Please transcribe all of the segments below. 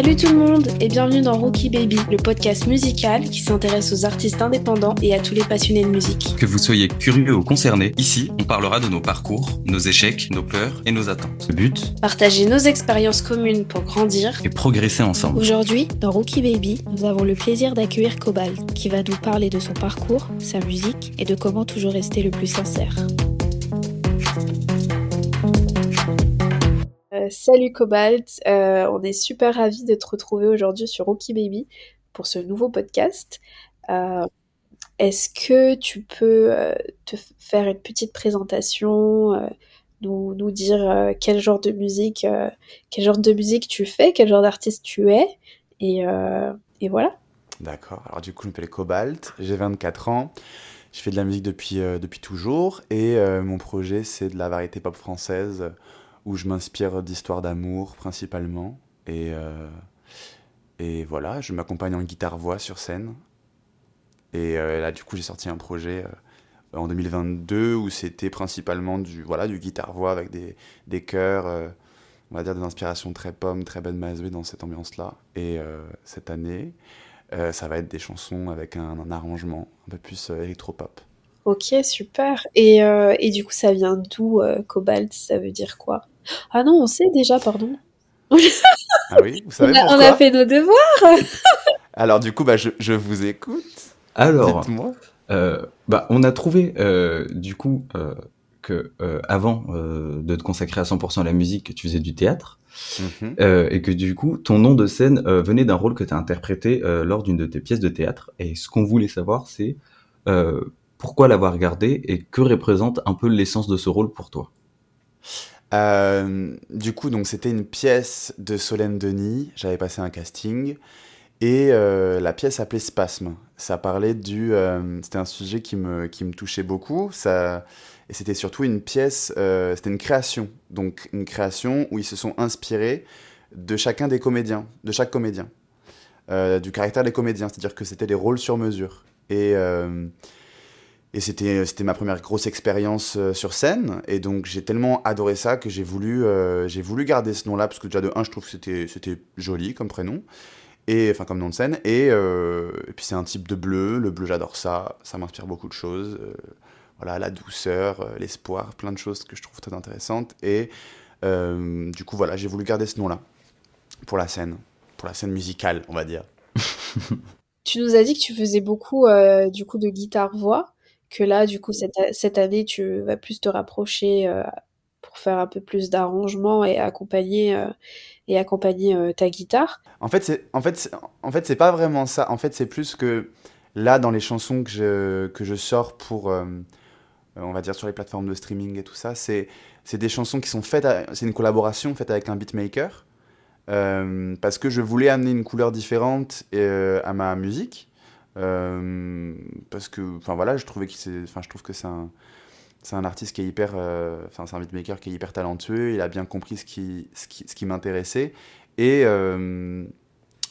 Salut tout le monde et bienvenue dans Rookie Baby, le podcast musical qui s'intéresse aux artistes indépendants et à tous les passionnés de musique. Que vous soyez curieux ou concerné, ici, on parlera de nos parcours, nos échecs, nos peurs et nos attentes. Le but Partager nos expériences communes pour grandir et progresser ensemble. Aujourd'hui, dans Rookie Baby, nous avons le plaisir d'accueillir Cobalt qui va nous parler de son parcours, sa musique et de comment toujours rester le plus sincère. Salut Cobalt, euh, on est super ravis de te retrouver aujourd'hui sur Rookie Baby pour ce nouveau podcast. Euh, est-ce que tu peux euh, te faire une petite présentation, nous, dire quel genre de musique, quel genre de tu fais, quel genre d'artiste tu es, et, et voilà. D'accord. Alors du coup, je m'appelle Cobalt, j'ai 24 ans. Je fais de la musique depuis, depuis toujours et mon projet c'est de la variété pop française où je m'inspire d'histoires d'amour principalement. Et, euh, et voilà, je m'accompagne en guitare-voix sur scène. Et euh, là, du coup, j'ai sorti un projet euh, en 2022 où c'était principalement du, voilà, du guitare-voix avec des, des chœurs, on va dire des inspirations très pommes, très Ben Mazoué dans cette ambiance-là. Et cette année, ça va être des chansons avec un, un arrangement un peu plus électropop. Ok, super. Et, et, du coup, ça vient d'où Cobalt? Ça veut dire quoi? Ah non, on sait déjà, pardon. ah oui, vous savez on, a, fait nos devoirs. Alors du coup, bah, je, vous écoute. Alors, euh, bah, on a trouvé euh, du coup euh, que avant de te consacrer à 100% à la musique, que tu faisais du théâtre. Mhm. et que du coup, ton nom de scène venait d'un rôle que tu as interprété lors d'une de tes pièces de théâtre. Et ce qu'on voulait savoir, c'est pourquoi l'avoir gardé et que représente un peu l'essence de ce rôle pour toi. Euh, du coup, donc c'était une pièce de Solène Denis. J'avais passé un casting et euh, la pièce s'appelait Spasme. Ça parlait du, euh, c'était un sujet qui me qui me touchait beaucoup. Ça et c'était surtout une pièce, c'était une création. Donc une création où ils se sont inspirés de chacun des comédiens, de chaque comédien, du caractère des comédiens. C'est-à-dire que c'était des rôles sur mesure et et c'était, c'était ma première grosse expérience euh, sur scène. Et donc, j'ai tellement adoré ça que j'ai voulu, euh, j'ai voulu garder ce nom-là, parce que déjà, de un, je trouve que c'était, joli comme prénom, et, enfin, comme nom de scène. Et, euh, et puis, c'est un type de bleu. Le bleu, j'adore ça. Ça m'inspire beaucoup de choses. voilà, la douceur, l'espoir, plein de choses que je trouve très intéressantes. Et du coup, voilà, j'ai voulu garder ce nom-là pour la scène, pour la scène musicale, on va dire. tu nous as dit que tu faisais beaucoup, du coup, de guitare-voix que là, du coup, cette, cette année, tu vas plus te rapprocher euh, pour faire un peu plus d'arrangements et accompagner, euh, et accompagner euh, ta guitare. En fait, c'est en fait, en fait, pas vraiment ça. En fait, c'est plus que là, dans les chansons que je, que je sors pour, on va dire, sur les plateformes de streaming et tout ça, c'est des chansons qui sont faites, c'est une collaboration faite avec un beatmaker. parce que je voulais amener une couleur différente à ma musique parce que, enfin voilà, je trouvais enfin je trouve que c'est un, c'est un artiste qui est hyper, euh, enfin c'est un beatmaker qui est hyper talentueux. Il a bien compris ce qui, ce qui, ce qui m'intéressait et euh,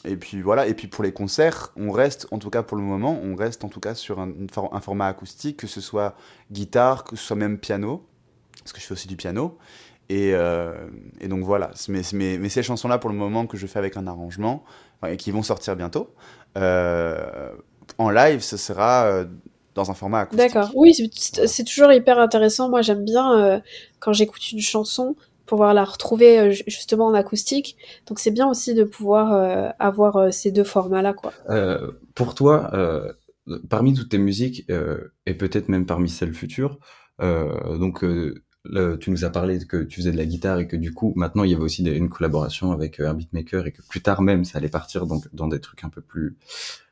et puis voilà, et puis pour les concerts, on reste, en tout cas pour le moment, on reste en tout cas sur un, format acoustique, que ce soit guitare, que ce soit même piano, parce que je fais aussi du piano. Et, et donc voilà, mais, mais, mais ces chansons-là pour le moment que je fais avec un arrangement, et qui vont sortir bientôt, euh, en live, ce sera euh, dans un format acoustique. D'accord. Oui, c'est toujours hyper intéressant. Moi, j'aime bien euh, quand j'écoute une chanson pouvoir la retrouver euh, justement en acoustique. Donc c'est bien aussi de pouvoir avoir ces deux formats-là. quoi. pour toi, parmi toutes tes musiques, et peut-être même parmi celles futures, donc tu nous as parlé que tu faisais de la guitare et que du coup maintenant il y avait aussi une collaboration avec un beatmaker et que plus tard même ça allait partir donc dans des trucs un peu plus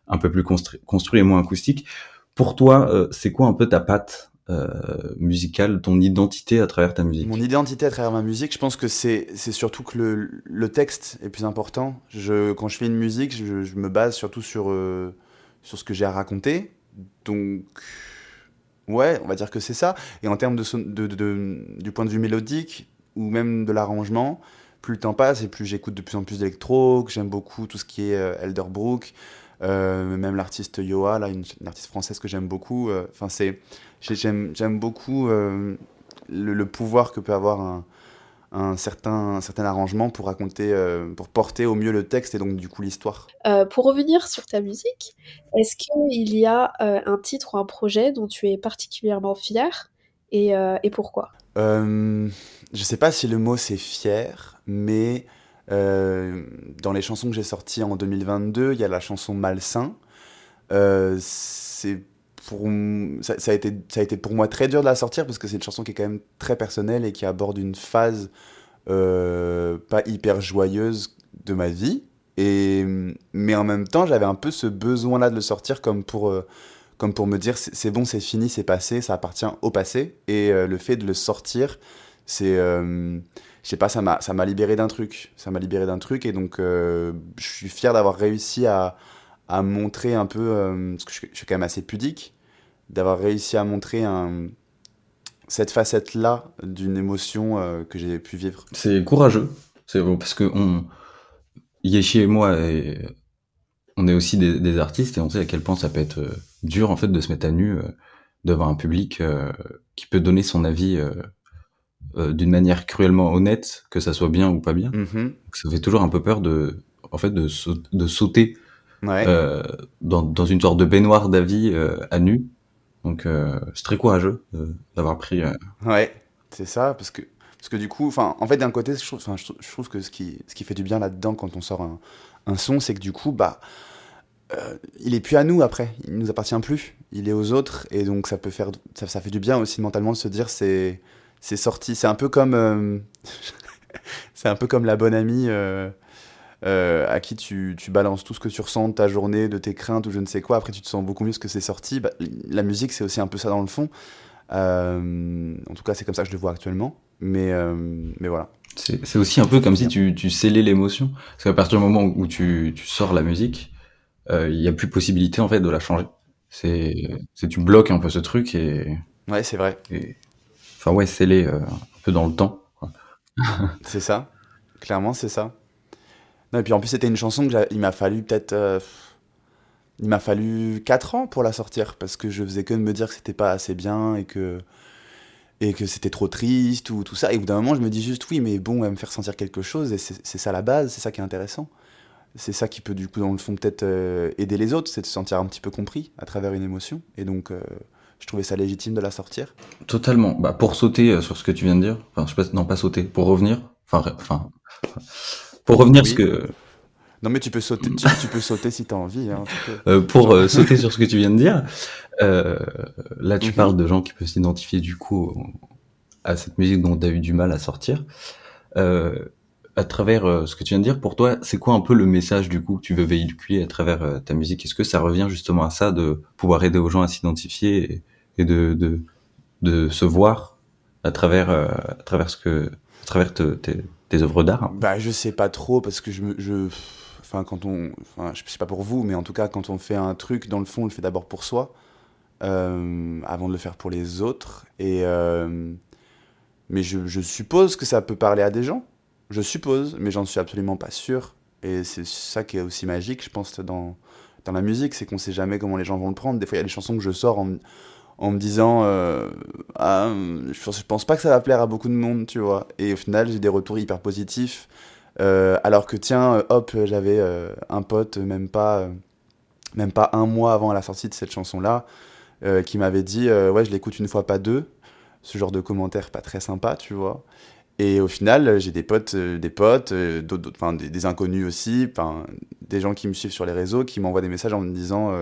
un peu plus construit, et moins acoustique. Pour toi, euh, c'est quoi un peu ta patte euh, musicale, ton identité à travers ta musique? Mon identité à travers ma musique, je pense que c'est surtout que le, le, texte est plus important. Je, quand je fais une musique, je, je me base surtout sur, euh, sur ce que j'ai à raconter. Donc, ouais, on va dire que c'est ça. Et en termes de, de, de, du point de vue mélodique ou même de l'arrangement, plus le temps passe et plus j'écoute de plus en plus d'électro, que j'aime beaucoup tout ce qui est Elderbrook. Euh, même l'artiste Yoa, là, une, artiste française que j'aime beaucoup. Euh, enfin, c'est, j'aime, j'aime beaucoup euh, le, pouvoir que peut avoir un, un certain, un certain arrangement pour raconter, pour porter au mieux le texte et donc du coup l'histoire. Pour revenir sur ta musique, est-ce qu'il y a un titre ou un projet dont tu es particulièrement fier et, et pourquoi? Je sais pas si le mot c'est fier, mais dans les chansons que j'ai sorties en 2022, il y a la chanson Malsain. c'est pour, ça, a été, ça a été pour moi très dur de la sortir parce que c'est une chanson qui est quand même très personnelle et qui aborde une phase euh, pas hyper joyeuse de ma vie. Et, mais en même temps, j'avais un peu ce besoin-là de le sortir comme pour, euh, comme pour me dire c'est bon, c'est fini, c'est passé, ça appartient au passé. Et euh, le fait de le sortir, c'est. Je sais pas, ça m'a libéré d'un truc. Ça m'a libéré d'un truc. Et donc, je suis fier d'avoir réussi à, à montrer un peu. parce que je, suis quand même assez pudique d'avoir réussi à montrer un, cette facette-là d'une émotion euh, que j'ai pu vivre. C'est courageux, c'est parce que on, Yeshi et moi, on est aussi des, artistes et on sait à quel point ça peut être euh, dur en fait de se mettre à nu euh, devant un public qui peut donner son avis d'une manière cruellement honnête, que ça soit bien ou pas bien. Mm-hmm. Ça fait toujours un peu peur de, en fait, de, de sauter dans, dans, une sorte de baignoire d'avis à nu donc euh, c'est très courageux d'avoir pris. Euh, ouais, c'est ça, parce que parce que du coup, enfin, en fait, d'un côté, je trouve, je trouve que ce qui, ce qui fait du bien là-dedans quand on sort un, un son, c'est que du coup, bah, euh, il est plus à nous après, il nous appartient plus, il est aux autres, et donc ça peut faire, ça, ça fait du bien aussi mentalement de se dire c'est, c'est sorti, c'est un peu comme, c'est un peu comme la bonne amie. Euh, à qui tu, tu, balances tout ce que tu ressens de ta journée, de tes craintes ou je ne sais quoi. Après, tu te sens beaucoup mieux ce que c'est sorti. Bah, la musique, c'est aussi un peu ça dans le fond. Euh, en tout cas, c'est comme ça que je le vois actuellement. Mais, euh, mais voilà. C'est aussi un peu comme si tu, tu scellais l'émotion. Parce qu'à partir du moment où tu, tu sors la musique, il n'y a plus possibilité en fait de la changer. C'est tu bloques un peu ce truc et. Ouais, c'est vrai. Enfin, ouais, sceller un peu dans le temps. c'est ça. Clairement, c'est ça et puis en plus, c'était une chanson que il m'a fallu peut-être. Euh, il m'a fallu 4 ans pour la sortir parce que je faisais que de me dire que c'était pas assez bien et que et que c'était trop triste ou tout ça. Et au bout d'un moment, je me dis juste oui, mais bon, elle me faire sentir quelque chose et c'est ça la base, c'est ça qui est intéressant. C'est ça qui peut du coup dans le fond peut-être euh, aider les autres, c'est de se sentir un petit peu compris à travers une émotion. Et donc euh, je trouvais ça légitime de la sortir. Totalement. Bah, pour sauter sur ce que tu viens de dire, enfin je sais pas, non pas sauter, pour revenir, enfin enfin pour revenir ce que. Non mais tu peux sauter, tu, peux sauter si tu as envie. Hein, euh, pour euh, sauter sur ce que tu viens de dire, euh, là tu mhm. parles de gens qui peuvent s'identifier du coup à cette musique dont tu as eu du mal à sortir. À travers ce que tu viens de dire, pour toi, c'est quoi un peu le message du coup que tu veux véhiculer à travers ta musique? Est-ce que ça revient justement à ça de pouvoir aider aux gens à s'identifier et, de, se voir à travers, à travers ce que, à travers tes œuvres d'art? Bah, je sais pas trop parce que je je, enfin, quand on, je sais pas pour vous, mais en tout cas, quand on fait un truc, dans le fond, on le fait d'abord pour soi, euh, avant de le faire pour les autres. Et, euh, mais je, suppose que ça peut parler à des gens. Je suppose, mais j'en suis absolument pas sûr. Et c'est ça qui est aussi magique, je pense, dans, dans la musique, c'est qu'on sait jamais comment les gens vont le prendre. Des fois, il y a des chansons que je sors en, en me disant euh, ah, je pense pas que ça va plaire à beaucoup de monde, tu vois. Et au final, j'ai des retours hyper positifs. Euh, alors que tiens, euh, hop, j'avais un pote, même pas, même pas un mois avant la sortie de cette chanson-là, qui m'avait dit ouais, je l'écoute une fois, pas deux. Ce genre de commentaires pas très sympa, tu vois. Et au final, j'ai des potes, des potes, d'autres, enfin des, inconnus aussi, des gens qui me suivent sur les réseaux, qui m'envoient des messages en me disant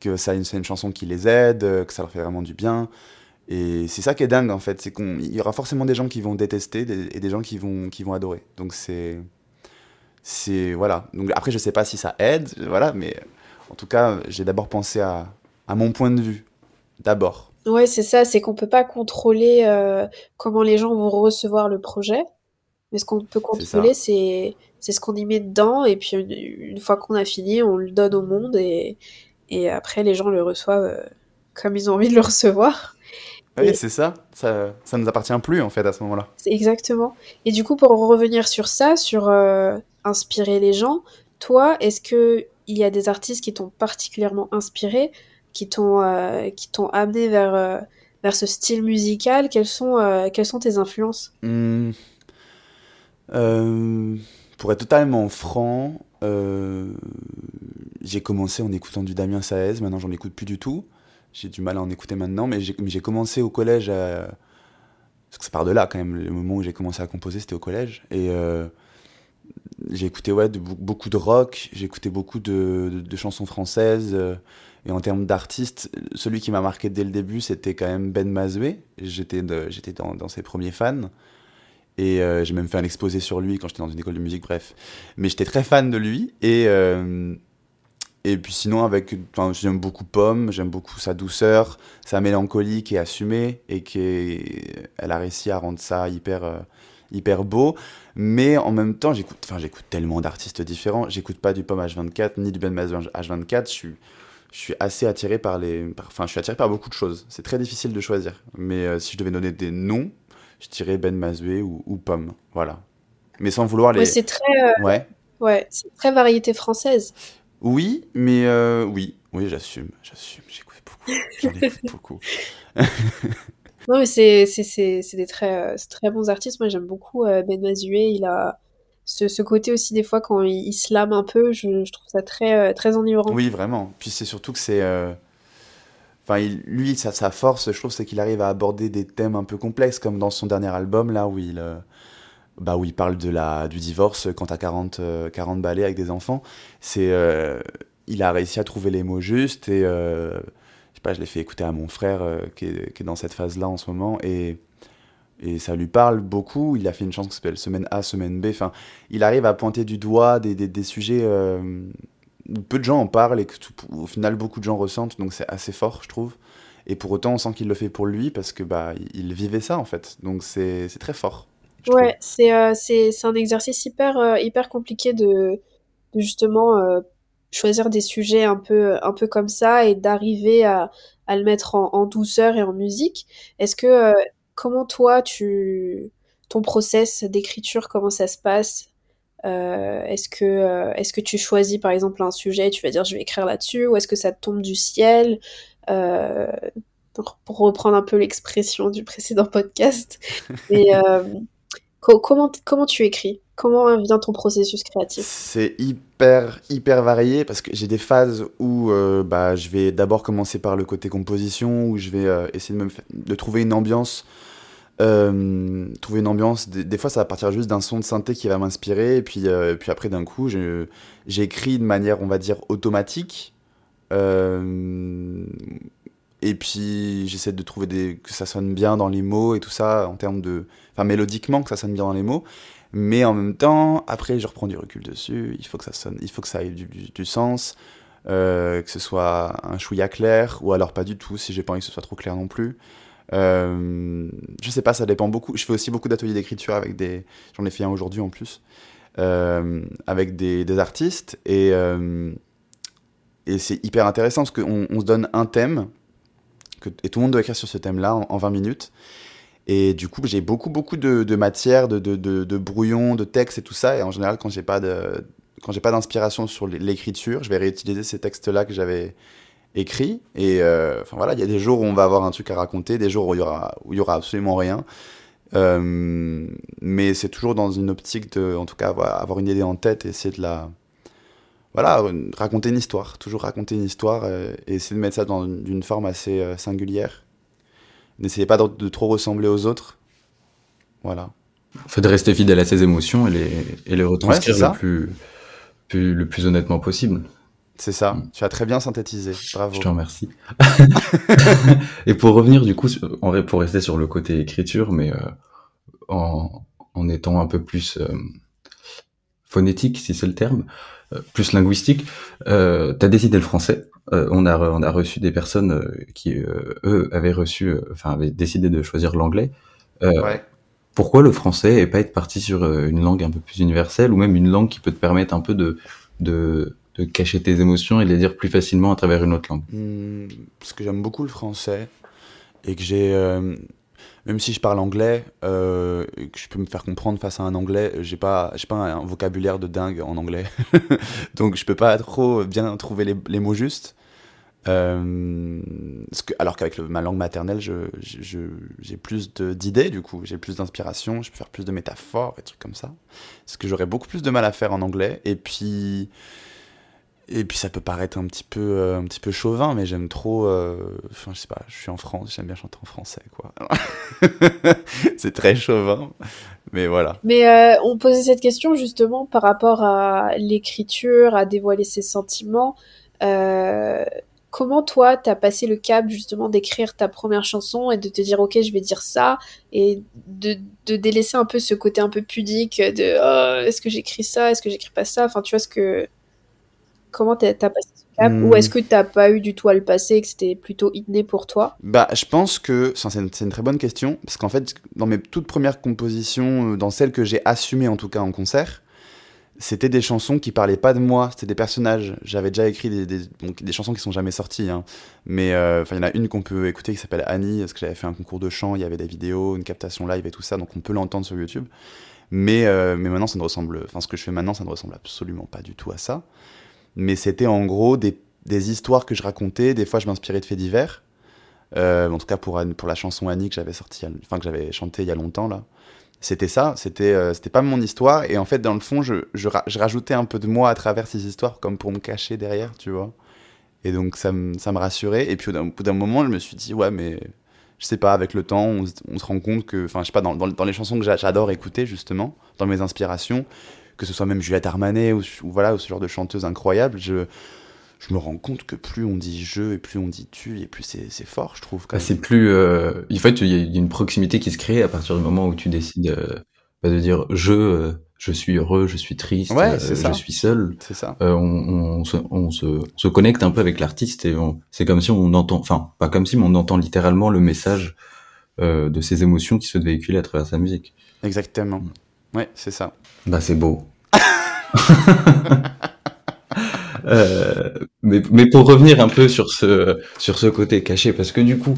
que ça c'est une chanson qui les aide, euh, que ça leur fait vraiment du bien. Et c'est ça qui est dingue en fait, c'est qu'il y aura forcément des gens qui vont détester et des gens qui vont, qui vont adorer. Donc c'est. C'est. Voilà. Donc après, je sais pas si ça aide, voilà, mais en tout cas, j'ai d'abord pensé à, à mon point de vue. D'abord. Ouais, c'est ça, c'est qu'on peut pas contrôler euh, comment les gens vont recevoir le projet. Mais ce qu'on peut contrôler, c'est ce qu'on y met dedans. Et puis une, une fois qu'on a fini, on le donne au monde. Et, et après les gens le reçoivent euh, comme ils ont envie de le recevoir. Oui, c'est ça. ça. Ça nous appartient plus en fait à ce moment-là. Exactement. Et du coup, pour revenir sur ça, sur euh, inspirer les gens, toi, est-ce que il y a des artistes qui t'ont particulièrement inspiré, qui t'ont euh, qui t'ont amené vers vers ce style musical Quelles sont quelles sont tes influences? Mmh. Euh, pour être totalement franc, euh, j'ai commencé en écoutant du Damien Saez, maintenant j'en écoute plus du tout. J'ai du mal à en écouter maintenant, mais j'ai commencé au collège, parce que ça part de là quand même, le moment où j'ai commencé à composer c'était au collège. Et euh, j'ai écouté ouais, beaucoup de rock, j'ai écouté beaucoup de, chansons françaises. Euh, et en termes d'artistes, celui qui m'a marqué dès le début c'était quand même Ben Mazoué. J'étais dans, dans ses premiers fans. Et euh, j'ai même fait un exposé sur lui quand j'étais dans une école de musique, bref. Mais j'étais très fan de lui. Et, euh, et puis sinon, avec, j'aime beaucoup Pomme, j'aime beaucoup sa douceur, sa mélancolie qui est assumée et qui elle a réussi à rendre ça hyper, hyper beau. Mais en même temps, j'écoute, enfin, j'écoute tellement d'artistes différents. J'écoute pas du Pomme H24 ni du Ben Mazur H24. Je suis, je suis assez attiré par les, enfin, je suis attiré par beaucoup de choses. C'est très difficile de choisir. Mais si je devais donner des noms, je dirais Ben Mazoué ou, ou, Pomme. Voilà. Mais sans vouloir les. c'est très. Euh, ouais. Ouais, c'est très variété française. Oui, mais euh, oui, oui, j'assume, j'assume. J'écoute beaucoup. J'en écoute beaucoup. non, mais c'est, des très, euh, très bons artistes. Moi, j'aime beaucoup Ben Mazoué. Il a ce, ce, côté aussi, des fois, quand il, il slame un peu, je, trouve ça très, très enivrant. Oui, vraiment. Puis c'est surtout que c'est Enfin, lui, sa, sa, force, je trouve, c'est qu'il arrive à aborder des thèmes un peu complexes, comme dans son dernier album, là, où il, euh, bah, où il parle de la, du divorce quand t'as 40, 40 balais avec des enfants. C'est, euh, il a réussi à trouver les mots justes, et euh, pas, je l'ai fait écouter à mon frère, qui est, qui, est, dans cette phase-là en ce moment, et, et ça lui parle beaucoup. Il a fait une chanson qui s'appelle Semaine A, Semaine B. Enfin, il arrive à pointer du doigt des, des, des sujets peu de gens en parlent et que au final beaucoup de gens ressentent, donc c'est assez fort, je trouve. Et pour autant, on sent qu'il le fait pour lui parce que bah il vivait ça en fait, donc c'est très fort. Ouais, c'est euh, c'est un exercice hyper euh, hyper compliqué de, de justement euh, choisir des sujets un peu un peu comme ça et d'arriver à, à le mettre en, en, douceur et en musique. Est-ce que comment toi tu ton process d'écriture comment ça se passe? Euh, est-ce que, euh, est-ce que tu choisis par exemple un sujet, tu vas dire je vais écrire là-dessus, ou est-ce que ça tombe du ciel? Euh, pour, reprendre un peu l'expression du précédent podcast. Et, comment, comment tu écris? Comment vient ton processus créatif? C'est hyper, hyper varié parce que j'ai des phases où bah, je vais d'abord commencer par le côté composition, où je vais essayer de, me de trouver une ambiance euh, trouver une ambiance. Des, fois, ça va partir juste d'un son de synthé qui va m'inspirer, et puis, euh, puis après, d'un coup, j'écris de manière, on va dire, automatique. Euh, et puis, j'essaie de trouver des, que ça sonne bien dans les mots et tout ça, en termes de. Enfin, mélodiquement, que ça sonne bien dans les mots. Mais en même temps, après, je reprends du recul dessus. Il faut que ça sonne, il faut que ça ait du, sens. que ce soit un chouïa clair, ou alors pas du tout, si j'ai pas envie que ce soit trop clair non plus. Euh, je sais pas, ça dépend beaucoup. Je fais aussi beaucoup d'ateliers d'écriture avec des. J'en ai fait un aujourd'hui en plus. Euh, avec des, artistes. Et, euh, et c'est hyper intéressant parce qu'on on se donne un thème. Et tout le monde doit écrire sur ce thème-là en, 20 minutes. Et du coup, j'ai beaucoup, beaucoup de, matière, de, de, de, brouillons, de textes et tout ça. Et en général, quand j'ai pas de, quand j'ai pas d'inspiration sur l'écriture, je vais réutiliser ces textes-là que j'avais écrit. Et euh, voilà, il y a des jours où on va avoir un truc à raconter, des jours où il y aura, où il y aura absolument rien. Euh, mais c'est toujours dans une optique de, en tout cas, avoir une idée en tête et essayer de la, voilà, raconter une histoire, toujours raconter une histoire euh, et essayer de mettre ça dans une, forme assez singulière. N'essayez pas de, trop ressembler aux autres. Voilà. En fait, de rester fidèle à ses émotions et les, et les retranscrire le, plus, plus, le plus honnêtement possible. C'est ça, mm. tu as très bien synthétisé, bravo. Je te remercie. et pour revenir du coup, pour rester sur le côté écriture, mais euh, en, en, étant un peu plus euh, phonétique, si c'est le terme, euh, plus linguistique, tu as décidé le français. On, a, on a reçu des personnes qui, eux, avaient reçu, enfin, avaient décidé de choisir l'anglais. Ouais. Pourquoi le français et pas être parti sur une langue un peu plus universelle ou même une langue qui peut te permettre un peu de, de de cacher tes émotions et les dire plus facilement à travers une autre langue? Hmm, Parce que j'aime beaucoup le français et que j'ai, euh, même si je parle anglais, euh, que je peux me faire comprendre face à un anglais, j'ai pas, j'ai pas un, vocabulaire de dingue en anglais, donc je peux pas trop bien trouver les, les mots justes. Euh, alors qu'avec ma langue maternelle, j'ai plus d'idées, du coup, j'ai plus d'inspiration, je peux faire plus de métaphores et trucs comme ça. Ce que j'aurais beaucoup plus de mal à faire en anglais. Et puis, et puis ça peut paraître un petit peu, euh, un petit peu chauvin, mais j'aime trop. Euh, enfin, je sais pas, je suis en France, j'aime bien chanter en français, quoi. c'est très chauvin, mais voilà. Mais on posait cette question justement par rapport à l'écriture, à dévoiler ses sentiments. Comment toi, t'as passé le cap justement d'écrire ta première chanson et de te dire ok, je vais dire ça et de, de délaisser un peu ce côté un peu pudique de oh, est-ce que j'écris ça, est-ce que j'écris pas ça? Enfin, tu vois ce que Comment t'as passé ce cap? Ou est-ce que t'as pas eu du tout à le passer et que c'était plutôt inné pour toi? Bah, je pense que c'est une, une, très bonne question parce qu'en fait, dans mes toutes premières compositions, euh, dans celles que j'ai assumées en tout cas en concert, c'était des chansons qui parlaient pas de moi, c'était des personnages. J'avais déjà écrit des, donc, des, chansons qui sont jamais sorties, hein. mais euh, il y en a une qu'on peut écouter qui s'appelle Annie, parce que j'avais fait un concours de chant, il y avait des vidéos, une captation live et tout ça, donc on peut l'entendre sur YouTube. Mais, euh, mais maintenant, ça ne ressemble, enfin ce que je fais maintenant, ça ne ressemble absolument pas du tout à ça mais c'était en gros des, des, histoires que je racontais. Des fois, je m'inspirais de faits divers. Euh, en tout cas, pour, pour la chanson Annie que j'avais sortie, enfin que j'avais chanté il y a longtemps là. C'était ça, c'était euh, c'était pas mon histoire. Et en fait, dans le fond, je, je, je, rajoutais un peu de moi à travers ces histoires, comme pour me cacher derrière, tu vois. Et donc, ça, ça me rassurait. Et puis, au bout d'un moment, je me suis dit, ouais, mais je sais pas, avec le temps, on, se rend compte que, enfin, je sais pas, dans, dans, les chansons que j'adore écouter, justement, dans mes inspirations, que ce soit même Juliette Armanet ou, voilà, ou ce genre de chanteuse incroyable, je, je me rends compte que plus on dit je et plus on dit tu, et plus c'est fort, je trouve. Bah, c'est plus. Euh... En fait, il y a une proximité qui se crée à partir du moment où tu décides euh, bah, de dire je. Euh, je suis heureux, je suis triste, ouais, je suis seul. C'est ça. On, on, se, on, se, se, connecte un peu avec l'artiste et c'est comme si on entend, enfin pas comme si, mais on entend littéralement le message de ses émotions qui se véhiculent à travers sa musique. Exactement. Ouais, c'est ça. Bah c'est beau. euh, mais, mais pour revenir un peu sur ce sur ce côté caché, parce que du coup,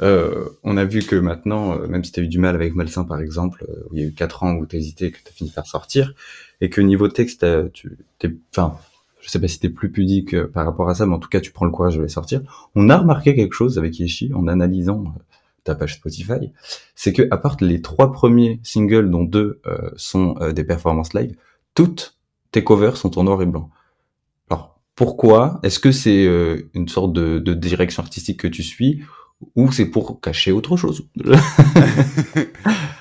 euh, on a vu que maintenant, euh, même si tu as eu du mal avec Malsain par exemple, euh, où il y a eu 4 ans où tu hésité, que tu as fini par sortir, et que niveau texte, tu t'es, enfin, je sais pas si t'es plus pudique par rapport à ça, mais en tout cas, tu prends le courage de les sortir. On a remarqué quelque chose avec Yeshi en analysant ta page Spotify, c'est que à part les trois premiers singles, dont deux sont des performances live, toutes tes covers sont en noir et blanc. Pourquoi Est-ce que c'est euh, une sorte de, direction artistique que tu suis ou c'est pour cacher autre chose?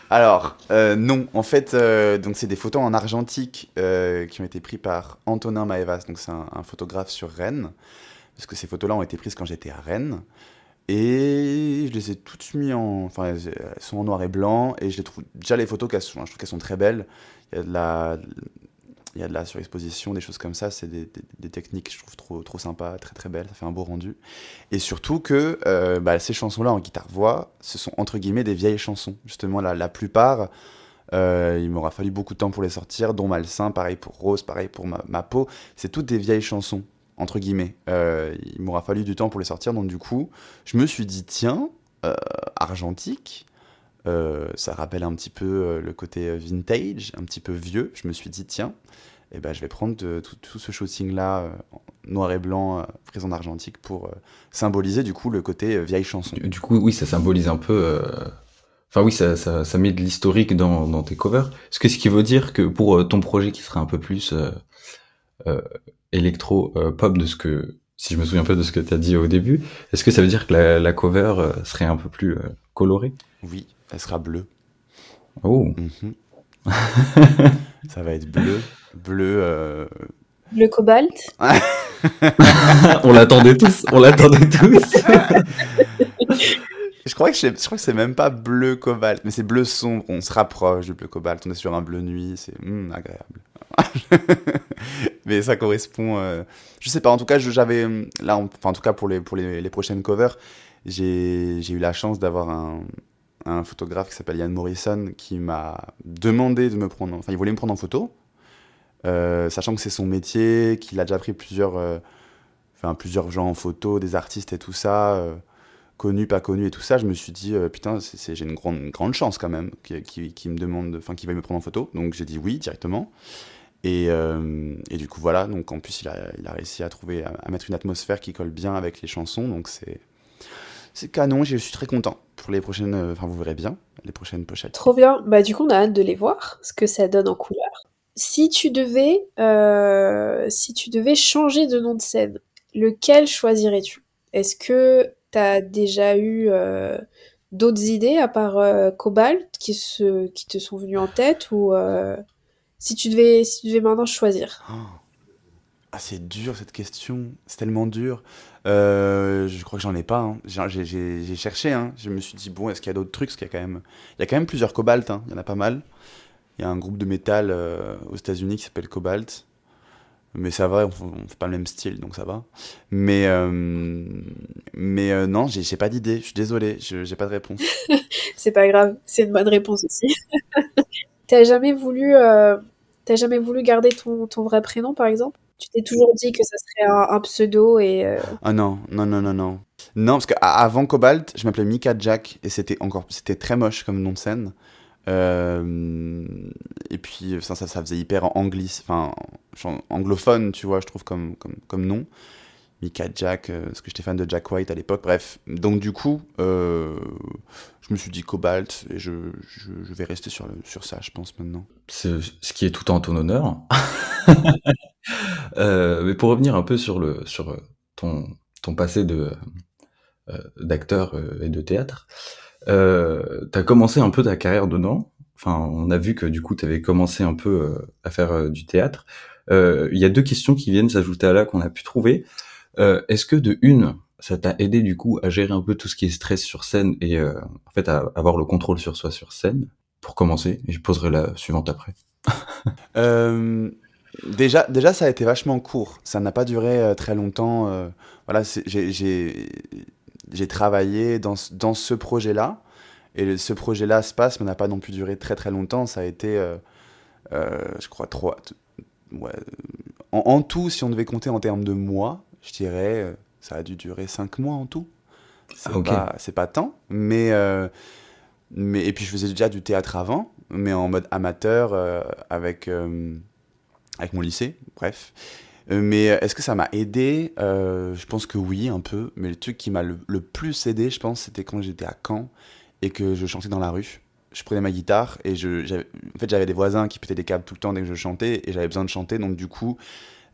Alors euh, non, en fait, euh, donc c'est des photos en argentique qui ont été prises par Antonin Maevas, donc c'est un, photographe sur Rennes, parce que ces photos-là ont été prises quand j'étais à Rennes. Et je les ai toutes mis en. Enfin, elles sont en noir et blanc. Et je trouve. Déjà, les photos, je trouve qu'elles sont très belles. Il y a de la, il y a de la surexposition, des choses comme ça, c'est des, des, techniques, je trouve, trop, trop sympa, très très belles, ça fait un beau rendu. Et surtout que euh, bah, ces chansons-là en guitare-voix, ce sont entre guillemets des vieilles chansons. Justement, la, la plupart, euh, il m'aura fallu beaucoup de temps pour les sortir, dont Malsain, pareil pour Rose, pareil pour ma, ma peau. C'est toutes des vieilles chansons, entre guillemets. Euh, il m'aura fallu du temps pour les sortir, donc du coup, je me suis dit, tiens, argentique, euh, ça rappelle un petit peu euh, le côté vintage, un petit peu vieux. Je me suis dit, tiens, eh ben, je vais prendre de, tout, tout, ce shooting-là, euh, noir et blanc, pris en argentique, pour symboliser du coup le côté vieille chanson. Du, du, coup, oui, ça symbolise un peu. Enfin, oui, ça, ça, ça, met de l'historique dans, dans, tes covers. Est-ce que ce qui veut dire que pour ton projet qui serait un peu plus électro-pop de ce que. Si je me souviens un peu de ce que tu as dit au début, est-ce que ça veut dire que la, la cover serait un peu plus colorée? Oui, elle sera bleue. Oh. Mm -hmm. ça va être bleu. Bleu. Euh... Bleu cobalt. on l'attendait tous. On l'attendait tous. je crois que je, je crois que c'est même pas bleu cobalt, mais c'est bleu sombre. On se rapproche du bleu cobalt. On est sur un bleu nuit. C'est mm, agréable. mais ça correspond. Euh... Je sais pas. En tout cas, j'avais là, en, enfin, en tout cas pour les pour les, les prochaines covers, j'ai eu la chance d'avoir un un photographe qui s'appelle Yann Morrison qui m'a demandé de me prendre, enfin il voulait me prendre en photo, euh, sachant que c'est son métier, qu'il a déjà pris plusieurs, euh, enfin plusieurs gens en photo, des artistes et tout ça, euh, connus, pas connus et tout ça. Je me suis dit putain, j'ai une grande, une grande chance quand même qui, qui, me demande, enfin qui va me prendre en photo. Donc j'ai dit oui directement. Et, et, du coup, voilà. Donc, en plus, il a, il a réussi à trouver, à, mettre une atmosphère qui colle bien avec les chansons. Donc, c'est. C'est canon, je suis très content pour les prochaines. euh, Enfin, vous verrez bien les prochaines pochettes. Trop bien. Bah, du coup, on a hâte de les voir, ce que ça donne en couleur. Si tu devais, euh, si tu devais changer de nom de scène, lequel choisirais-tu? Est-ce que tu as déjà eu euh, d'autres idées à part euh, Cobalt qui, se, qui te sont venues en tête ou si tu devais, si tu devais maintenant choisir? Oh. Ah, c'est dur cette question, c'est tellement dur. Euh, je crois que j'en ai pas. hein. J'ai- cherché, hein. je me suis dit, bon, est-ce qu'il y a d'autres trucs? Il y a quand même plusieurs Cobalt, hein. il y en a pas mal. Il y a un groupe de métal euh, aux États-Unis qui s'appelle Cobalt. Mais ça va, on, on fait pas le même style, donc ça va. Mais, euh, mais euh, non, j'ai pas d'idée, je suis désolé, j'ai pas de réponse. C'est pas grave, c'est une bonne réponse aussi. T'as jamais voulu, jamais voulu garder ton vrai prénom, par exemple? Tu t'es toujours dit que ça serait un, pseudo et euh, Ah non, non, non, non, non. Non, parce qu'avant Cobalt, je m'appelais Mika Jack et c'était encore, c'était très moche comme nom de scène. Euh, et puis ça, ça, ça faisait hyper anglis, enfin anglophone, tu vois, je trouve comme, comme, comme nom. Mika Jack, euh, parce que j'étais fan de Jack White à l'époque. Bref, donc du coup, euh, je me suis dit Cobalt et je, vais rester sur, sur ça, je pense maintenant. C'est ce qui est tout en ton honneur. Euh, mais pour revenir un peu sur le sur ton ton passé de d'acteur et de théâtre, t'as commencé un peu ta carrière dedans. Enfin, on a vu que du coup t'avais commencé un peu à faire du théâtre. Il y a deux questions qui viennent s'ajouter à là qu'on a pu trouver. Euh, Est-ce que de une, ça t'a aidé du coup à gérer un peu tout ce qui est stress sur scène et euh, en fait à avoir le contrôle sur soi sur scène? Pour commencer, et je poserai la suivante après. Euh, déjà, déjà, ça a été vachement court. Ça n'a pas duré très longtemps. voilà, j'ai- travaillé dans, dans ce projet-là. Et ce projet-là mais n'a pas non plus duré très très longtemps. Ça a été, je crois, trois. en tout, si on devait compter en termes de mois, je dirais, euh, ça a dû durer cinq mois en tout. C'est Ah, pas, c'est pas tant, mais, euh, mais et puis je faisais déjà du théâtre avant, mais en mode amateur euh, avec euh, avec mon lycée, bref. Mais est-ce que ça m'a aidé? Je pense que oui, un peu. Mais le truc qui m'a le, le plus aidé, je pense, c'était quand j'étais à Caen et que je chantais dans la rue. Je prenais ma guitare et je, j'avais- en fait, j'avais des voisins qui pétaient des câbles tout le temps dès que je chantais et j'avais besoin de chanter. Donc, du coup,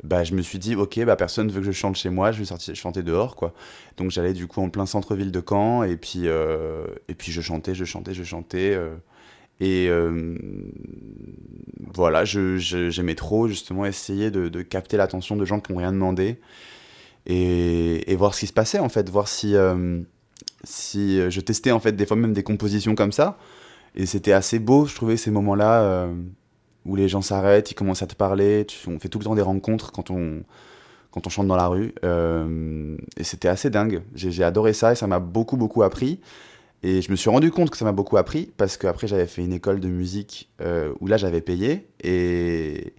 bah, je me suis dit, ok, bah, personne veut que je chante chez moi, je vais sortir chanter dehors, quoi. Donc, j'allais du coup en plein centre-ville de Caen et puis, euh, et puis je chantais, je chantais, je chantais. euh, et euh, voilà, j'aimais trop justement essayer de, capter l'attention de gens qui n'ont rien demandé et, et voir ce qui se passait en fait, voir si, si je testais en fait des fois même des compositions comme ça. Et c'était assez beau, je trouvais ces moments-là où les gens s'arrêtent, ils commencent à te parler, on fait tout le temps des rencontres quand on, quand on chante dans la rue. euh, et c'était assez dingue, j'ai adoré ça et ça m'a beaucoup beaucoup appris. Et je me suis rendu compte que ça m'a beaucoup appris parce qu'après j'avais fait une école de musique euh, où là j'avais payé et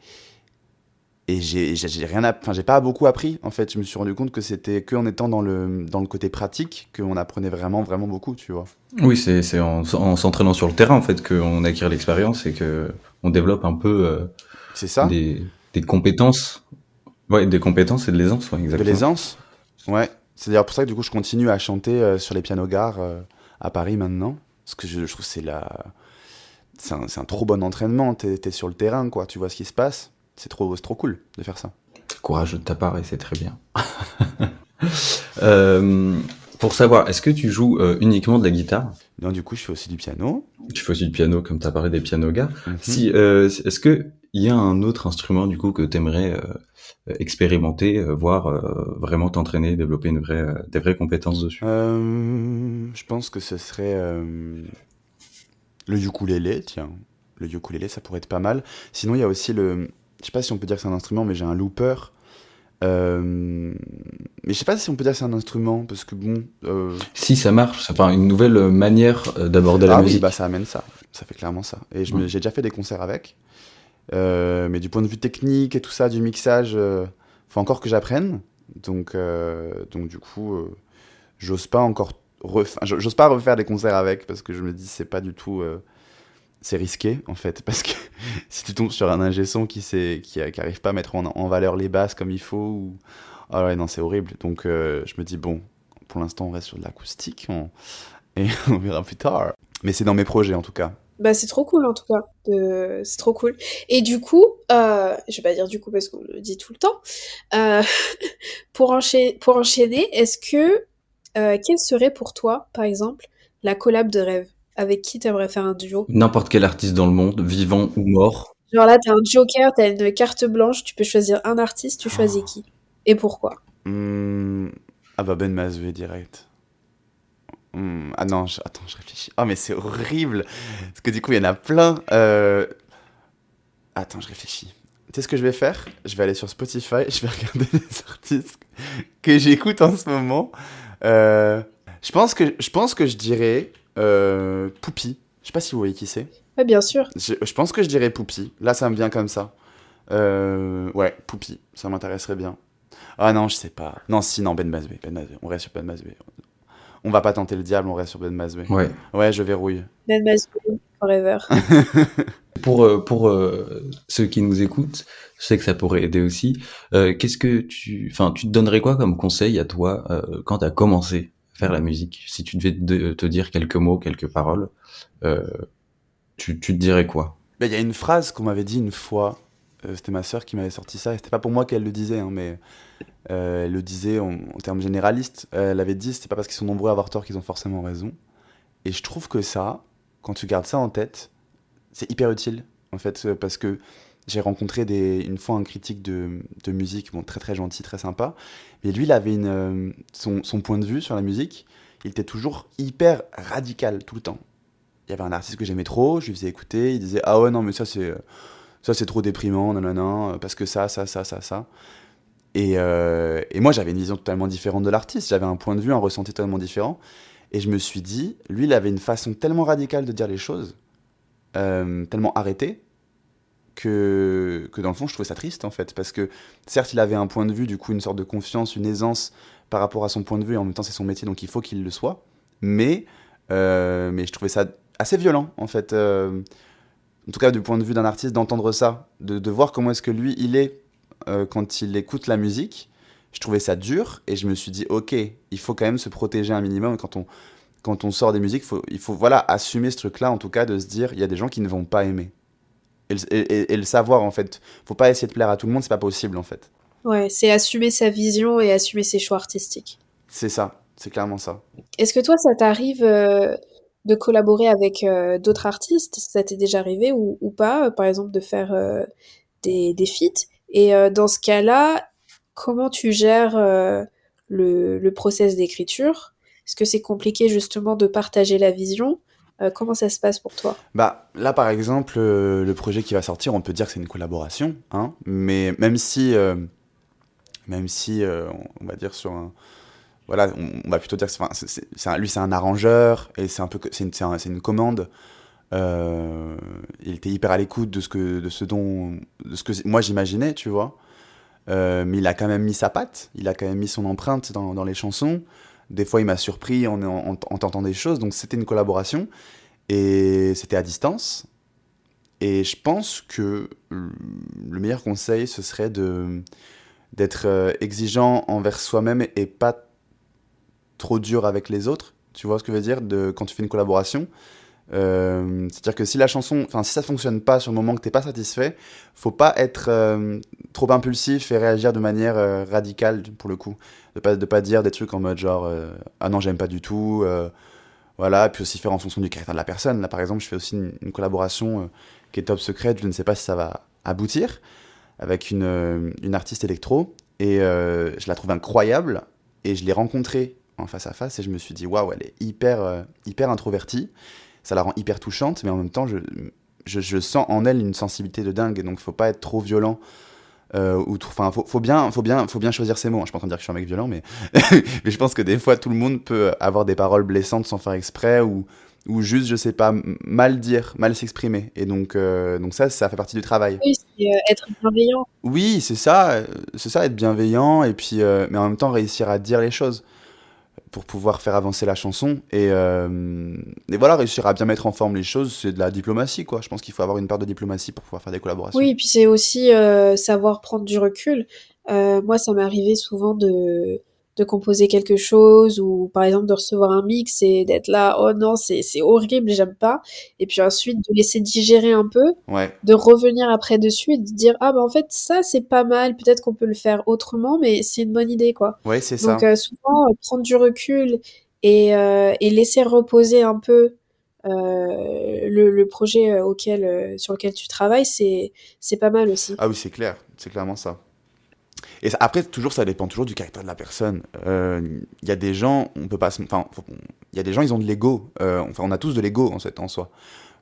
et j'ai rien enfin j'ai pas beaucoup appris en fait je me suis rendu compte que c'était que en étant dans le dans le côté pratique qu'on apprenait vraiment vraiment beaucoup tu vois Oui, c'est en, en s'entraînant sur le terrain en fait qu'on acquiert l'expérience et que on développe un peu euh, c'est ça. des, des compétences. Ouais, des compétences et de l'aisance, ouais, de exactement. l'aisance. Ouais. C'est d'ailleurs pour ça que du coup je continue à chanter euh, sur les pianos gares euh, à Paris maintenant. Parce que je, je trouve c'est la c'est un, c'est un trop bon entraînement. T'es es sur le terrain quoi. Tu vois ce qui se passe. C'est trop c'est trop cool de faire ça. Courageux de ta part et c'est très bien. Euh, pour savoir, est-ce que tu joues euh, uniquement de la guitare? Non du coup je fais aussi du piano Tu fais aussi du piano, comme tu as parlé des pianos gars. Mhm. Si, euh, est-ce que il y a un autre instrument du coup que tu aimerais expérimenter, euh, voir euh, vraiment t'entraîner, développer une vraie, des vraies compétences dessus? Je pense que ce serait le ukulélé, tiens. Le ukulélé, ça pourrait être pas mal. Sinon, il y a aussi le... Je sais pas si on peut dire que c'est un instrument, mais j'ai un looper. Euh, mais je sais pas si on peut dire que c'est un instrument, parce que bon... euh, Si ça marche, enfin une nouvelle manière euh, d'aborder la ah oui, musique. bah ça amène ça. Ça fait clairement ça. Et Ouais. j'ai déjà fait des concerts avec. Euh, mais du point de vue technique et tout ça, du mixage, faut encore que j'apprenne. Donc, donc du coup, j'ose pas encore j'ose pas refaire des concerts avec parce que je me dis c'est pas du tout c'est risqué en fait parce que si tu tombes sur un ingé son qui sait qui, pas à mettre en, valeur les basses comme il faut ou ah ouais non c'est horrible. Donc euh, je me dis bon pour l'instant on reste sur de l'acoustique et on verra plus tard. Mais c'est dans mes projets en tout cas. Bah c'est trop cool en tout cas c'est trop cool. Et du coup euh, je vais pas dire du coup parce qu'on le dit tout le temps euh, pour, enchaîner, pour enchaîner est-ce que euh, quelle serait pour toi par exemple la collab de rêve? Avec qui t'aimerais faire un duo? N'importe quel artiste dans le monde, vivant ou mort. Genre là, t'as un joker, t'as une carte blanche, tu peux choisir un artiste, tu choisis qui Et pourquoi? Hmm, Ah bah Ben Mazoué direct. Hmm, ah non, attends, je réfléchis. Ah mais c'est horrible Parce que du coup, il y en a plein. Euh, attends, je réfléchis. Tu sais ce que je vais faire? Je vais aller sur Spotify, je vais regarder les artistes que j'écoute en ce moment. Euh, je, pense que, je pense que je dirais euh, Poupie. Je sais pas si vous voyez qui c'est. Ouais, bien sûr. Je, pense que je dirais Poupie. Là, ça me vient comme ça. Euh, ouais, Poupie. Ça m'intéresserait bien. Ah non, je sais pas. Non, si, non, Ben Mazoué. Ben On reste sur Ben Mazoué. On va pas tenter le diable, on reste sur Ben Mazoué. Ouais. Ouais, je verrouille. Ben Mazoué, forever. pour euh, pour euh, ceux qui nous écoutent, je sais que ça pourrait aider aussi. Qu'est-ce que tu, enfin, tu te donnerais quoi comme conseil à toi quand tu as commencé? Faire la musique Si tu devais te dire quelques mots, quelques paroles, euh, tu, te dirais quoi? Ben, Il y a une phrase qu'on m'avait dit une fois, euh, c'était ma sœur qui m'avait sorti ça, et c'était pas pour moi qu'elle le disait, hein, mais euh, elle le disait en, termes généralistes. elle avait dit c'est pas parce qu'ils sont nombreux à avoir tort qu'ils ont forcément raison. Et je trouve que ça, quand tu gardes ça en tête, c'est hyper utile, en fait, parce que j'ai rencontré une fois un critique de, musique, très très gentil, très sympa. Mais lui, il avait euh, son, point de vue sur la musique. Il était toujours hyper radical tout le temps. Il y avait un artiste que j'aimais trop, je lui faisais écouter, il disait Ah ouais, non, mais ça c'est, ça, c'est trop déprimant, nanana, parce que ça, ça, ça, ça, ça. Et, euh, et moi, j'avais une vision totalement différente de l'artiste. J'avais un point de vue, un ressenti totalement différent. Et je me suis dit, lui, il avait une façon tellement radicale de dire les choses, euh, tellement arrêtée, que, dans le fond, je trouvais ça triste, en fait. Parce que, certes, il avait un point de vue, du coup, une sorte de confiance, une aisance par rapport à son point de vue, et en même temps, c'est son métier, donc il faut qu'il le soit. Mais, euh, mais je trouvais ça assez violent, en fait. Euh, en tout cas, du point de vue d'un artiste, d'entendre ça, de, voir comment est-ce que lui, il est euh, quand il écoute la musique. Je trouvais ça dur, et je me suis dit, ok, il faut quand même se protéger un minimum. Quand on, quand on sort des musiques, il faut voilà, assumer ce truc-là, en tout cas, de se dire, il y a des gens qui ne vont pas aimer et, le savoir en fait. Faut pas essayer de plaire à tout le monde, c'est pas possible en fait. Ouais, c'est assumer sa vision et assumer ses choix artistiques. C'est ça, c'est clairement ça. Est-ce que toi, ça t'arrive euh, de collaborer avec euh, d'autres artistes? Ça t'est déjà arrivé ou, pas, par exemple, de faire euh, des, des feats? Et dans ce cas-là, comment tu gères le, le process d'écriture? Est-ce que c'est compliqué justement de partager la vision? Euh, comment ça se passe pour toi? Bah là par exemple euh, le projet qui va sortir, on peut dire que c'est une collaboration, hein, mais même si euh, même si on va dire sur un voilà, on, va plutôt dire que c'est, lui c'est un arrangeur et c'est un peu c'est une, une commande. il était hyper à l'écoute de ce que de ce dont de ce que moi j'imaginais, tu vois. mais il a quand même mis sa patte, il a quand même mis son empreinte dans les chansons. Des fois, il m'a surpris en, en, tentant des choses. Donc, c'était une collaboration. Et c'était à distance. Et je pense que le meilleur conseil, ce serait de d'être euh, exigeant envers soi-même et pas trop dur avec les autres. Tu vois ce que je veux dire? De, Quand tu fais une collaboration, euh, c'est-à-dire que si la chanson, enfin si ça fonctionne pas sur le moment que t'es pas satisfait, faut pas être euh, trop impulsif et réagir de manière euh, radicale pour le coup. De pas de pas dire des trucs en mode genre ah non j'aime pas du tout, voilà. Puis aussi faire en fonction du caractère de la personne. Là par exemple je fais aussi une, collaboration qui est top secrète, je ne sais pas si ça va aboutir avec une, une artiste électro et je la trouve incroyable et je l'ai rencontrée en face à face et je me suis dit waouh elle est hyper hyper introvertie ça la rend hyper touchante, mais en même temps, je, je, sens en elle une sensibilité de dingue, donc il faut pas être trop violent. Euh, ou enfin, faut, faut, bien, faut bien, faut bien choisir ses mots. Je suis pas en train de dire que je suis un mec violent, mais, mais je pense que des fois, tout le monde peut avoir des paroles blessantes sans faire exprès, ou, ou juste, je sais pas, mal dire, mal s'exprimer. Et donc, euh, donc ça, ça fait partie du travail. Oui, c'est euh, être bienveillant. Oui, c'est ça, c'est ça, être bienveillant, et puis, mais en même temps, réussir à dire les choses. Pour pouvoir faire avancer la chanson. Et, euh, et voilà, réussir à bien mettre en forme les choses, c'est de la diplomatie, quoi. Je pense qu'il faut avoir une part de diplomatie pour pouvoir faire des collaborations. Oui, et puis c'est aussi euh, savoir prendre du recul. Euh, moi, ça m'est arrivé souvent de, de composer quelque chose ou par exemple de recevoir un mix et d'être là, oh non, c'est, c'est horrible, j'aime pas. Et puis ensuite de laisser digérer un peu, Ouais, de revenir après dessus et de dire, ah bah en fait, ça c'est pas mal, peut-être qu'on peut le faire autrement, mais c'est une bonne idée, quoi. ouais, c'est ça. Donc euh, souvent, euh, prendre du recul et, euh, et laisser reposer un peu euh, le, le projet euh, auquel, euh, sur lequel tu travailles, c'est, c'est pas mal aussi. Ah oui, c'est clair, c'est clairement ça. Et après, toujours, ça dépend toujours du caractère de la personne. Euh, Il y a des gens, on peut pas, enfin, il y a des gens, ils ont de l'ego. Euh, on a tous de l'ego en fait en soi.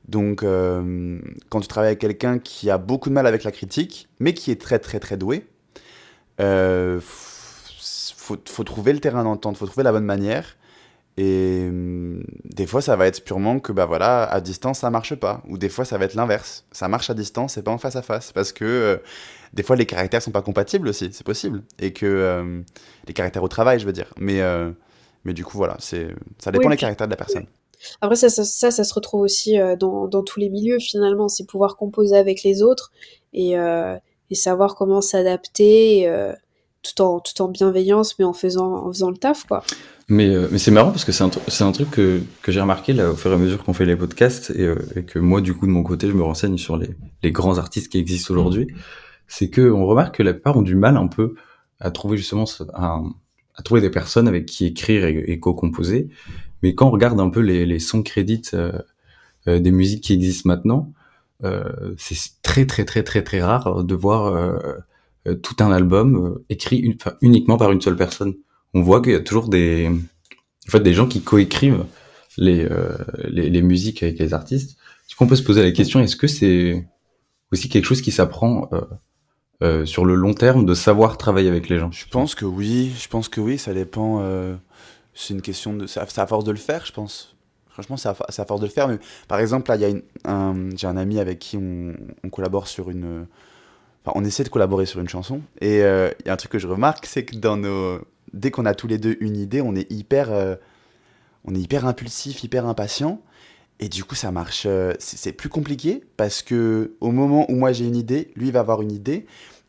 Donc, euh, quand tu travailles avec quelqu'un qui a beaucoup de mal avec la critique, mais qui est très très très doué, euh, faut, trouver le terrain d'entente, faut trouver la bonne manière. Et hum, des fois, ça va être purement que, bah voilà, à distance, ça marche pas. Ou des fois, ça va être l'inverse. Ça marche à distance et pas en face à face. Parce que euh, des fois, les caractères sont pas compatibles aussi, c'est possible. Et que euh, les caractères au travail, je veux dire. Mais, euh, mais du coup, voilà, c'est, ça dépend Oui, des caractères de la personne. Après, ça, ça, ça, ça se retrouve aussi euh, dans, dans tous les milieux, finalement. C'est pouvoir composer avec les autres et, euh, et savoir comment s'adapter euh, tout, en, tout en bienveillance, mais en faisant, en faisant le taf, quoi. Mais, euh, mais c'est marrant parce que c'est un, c'est un truc que, que j'ai remarqué là, au fur et à mesure qu'on fait les podcasts et, euh, et que moi, du coup, de mon côté, je me renseigne sur les, les grands artistes qui existent aujourd'hui. C'est que on remarque que la plupart ont du mal un peu à trouver justement à trouver des personnes avec qui écrire et, co-composer. Mais quand on regarde un peu les, les sons crédits euh, euh, des musiques qui existent maintenant, euh, c'est très très très très très rare de voir tout un album écrit uniquement par une seule personne on voit qu'il y a toujours des, en fait, des gens qui coécrivent les, les, les musiques avec les artistes. Du coup, on peut se poser la question, est-ce que c'est aussi quelque chose qui s'apprend euh, sur le long terme de savoir travailler avec les gens Je pense que oui, je pense que oui, ça dépend. euh, c'est une question de. C'est à force de le faire, je pense. Franchement, c'est à, force de le faire. Mais par exemple, là, j'ai un ami avec qui on, collabore sur une. Enfin, on essaie de collaborer sur une chanson. Et euh, il y a un truc que je remarque, c'est que dans nos. Dès qu'on a tous les deux une idée, on est hyper. on est hyper impulsif, hyper impatient. Et du coup, ça marche. euh, c'est plus compliqué parce que au moment où moi j'ai une idée, lui va avoir une idée.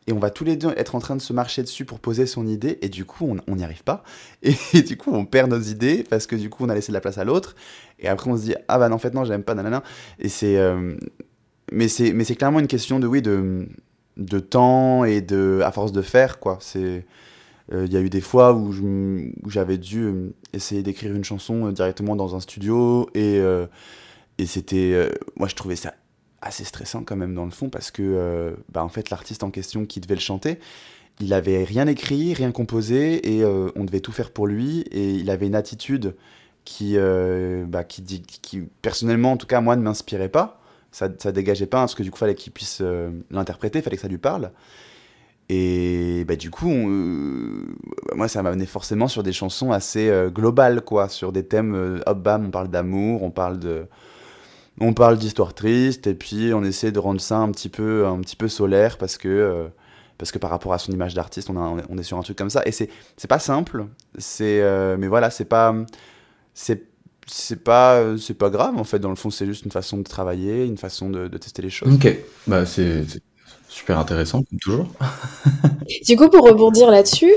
Et on va tous les deux être en train de se marcher dessus pour poser son idée. Et du coup, on n'y arrive pas. Et, du coup, on perd nos idées parce que du coup, on a laissé de la place à l'autre. Et après, on se dit, ah bah non, en fait, non, j'aime pas, nanana. Et c'est. euh, mais c'est mais c'est clairement une question de, oui, de, de temps et de. à force de faire, quoi. C'est. Euh, Il y a eu des fois où j'avais dû euh, essayer d'écrire une chanson euh, directement dans un studio et, c'était. moi, je trouvais ça assez stressant quand même dans le fond parce que bah, en fait l'artiste en question qui devait le chanter il avait rien écrit rien composé et on devait tout faire pour lui et il avait une attitude qui bah, qui personnellement en tout cas moi ne m'inspirait pas ça ça dégageait pas hein, parce que du coup fallait qu'il puisse euh, l'interpréter fallait que ça lui parle et bah, du coup euh, moi ça m'a amené forcément sur des chansons assez euh, globales quoi. Sur des thèmes euh, hop bam on parle d'amour on parle de on parle d'histoires tristes et puis on essaie de rendre ça un petit peu un petit peu solaire parce que euh, parce que par rapport à son image d'artiste on, on est- sur un truc comme ça. Et c'est pas simple c'est mais voilà c'est pas c'est pas c'est pas grave en fait. Dans le fond c'est juste une façon de travailler une façon de, de tester les choses. Ok, bah c'est super intéressant comme toujours. Du coup, pour rebondir là-dessus,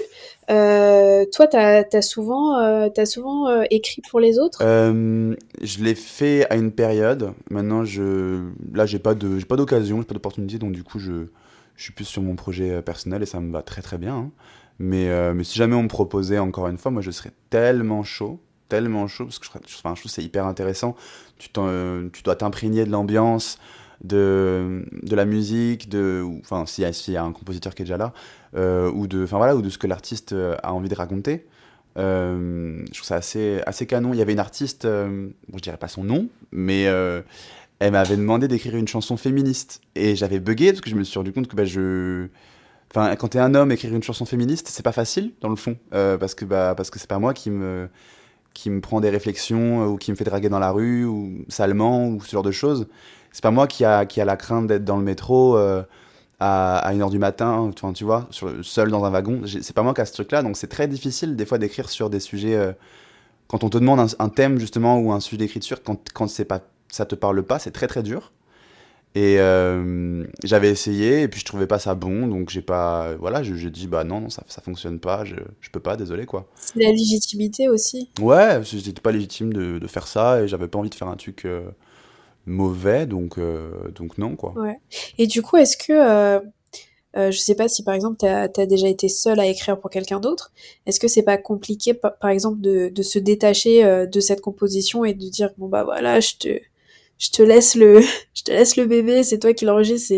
euh, toi, t'as as souvent, euh, t'as souvent euh, écrit pour les autres? Euh, je l'ai fait à une période. Maintenant, je, là, j'ai pas de, j'ai pas d'occasion, j'ai pas d'opportunité, donc du coup, je, je suis plus sur mon projet personnel et ça me va très très bien. hein. Mais, euh, mais si jamais on me proposait encore une fois, moi, je serais tellement chaud, tellement chaud parce que je, serais- enfin, je trouve c'est hyper intéressant. Tu, euh, tu dois t'imprégner de l'ambiance, de, de la musique, de, enfin, s'il y, y a un compositeur qui est déjà là, euh, ou de, voilà, ou de ce que l'artiste euh, a envie de raconter. Euh, je trouve ça assez, assez canon. Il y avait une artiste, euh, bon, je dirais pas son nom, mais elle m'avait demandé d'écrire une chanson féministe. Et j'avais bugué parce que je me suis rendu compte que bah, je. Enfin, quand t'es un homme, écrire une chanson féministe, c'est pas facile dans le fond. Parce que bah, parce que c'est pas moi qui me, qui me prend des réflexions ou qui me fait draguer dans la rue ou salement ou ce genre de choses. C'est pas moi qui a, qui a la crainte d'être dans le métro. euh, à, à 1h du matin, tu vois, sur, seul dans un wagon. C'est pas moi qui a ce truc-là, donc c'est très difficile des fois d'écrire sur des sujets euh, quand on te demande un, thème justement ou un sujet d'écriture, quand, quand c'est pas, ça te parle pas, c'est très très dur. Et euh, j'avais essayé et puis je trouvais pas ça bon, donc j'ai pas, voilà, j'ai dit bah non, non ça, ça fonctionne pas, je, je peux pas, désolé quoi. C'est la légitimité aussi. Ouais, j'étais pas légitime de, de, faire ça et j'avais pas envie de faire un truc euh, mauvais, donc euh, donc non quoi. Ouais. Et du coup, est-ce que euh, euh, je sais pas si par exemple tu as, déjà été seul à écrire pour quelqu'un d'autre. Est-ce que c'est pas compliqué par, exemple de, de, se détacher euh, de cette composition et de dire bon bah voilà je te je te laisse le je te laisse le bébé c'est toi qui l'enregistre